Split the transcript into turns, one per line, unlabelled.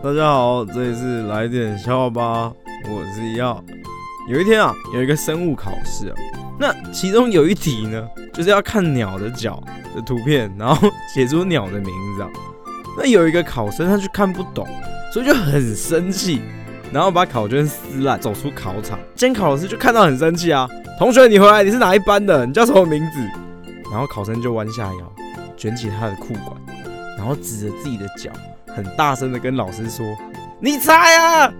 大家好，这里是来点笑吧，我是耀。有一天啊，有一个生物考试啊，那其中有一题呢，就是要看鸟的脚的图片，然后写出鸟的名字啊。那有一个考生他就看不懂，所以就很生气，然后把考卷撕烂，走出考场。监考老师就看到很生气啊，同学你回来，你是哪一班的？你叫什么名字？然后考生就弯下腰，卷起他的裤管，然后指着自己的脚。很大声的跟老师说：“你猜啊，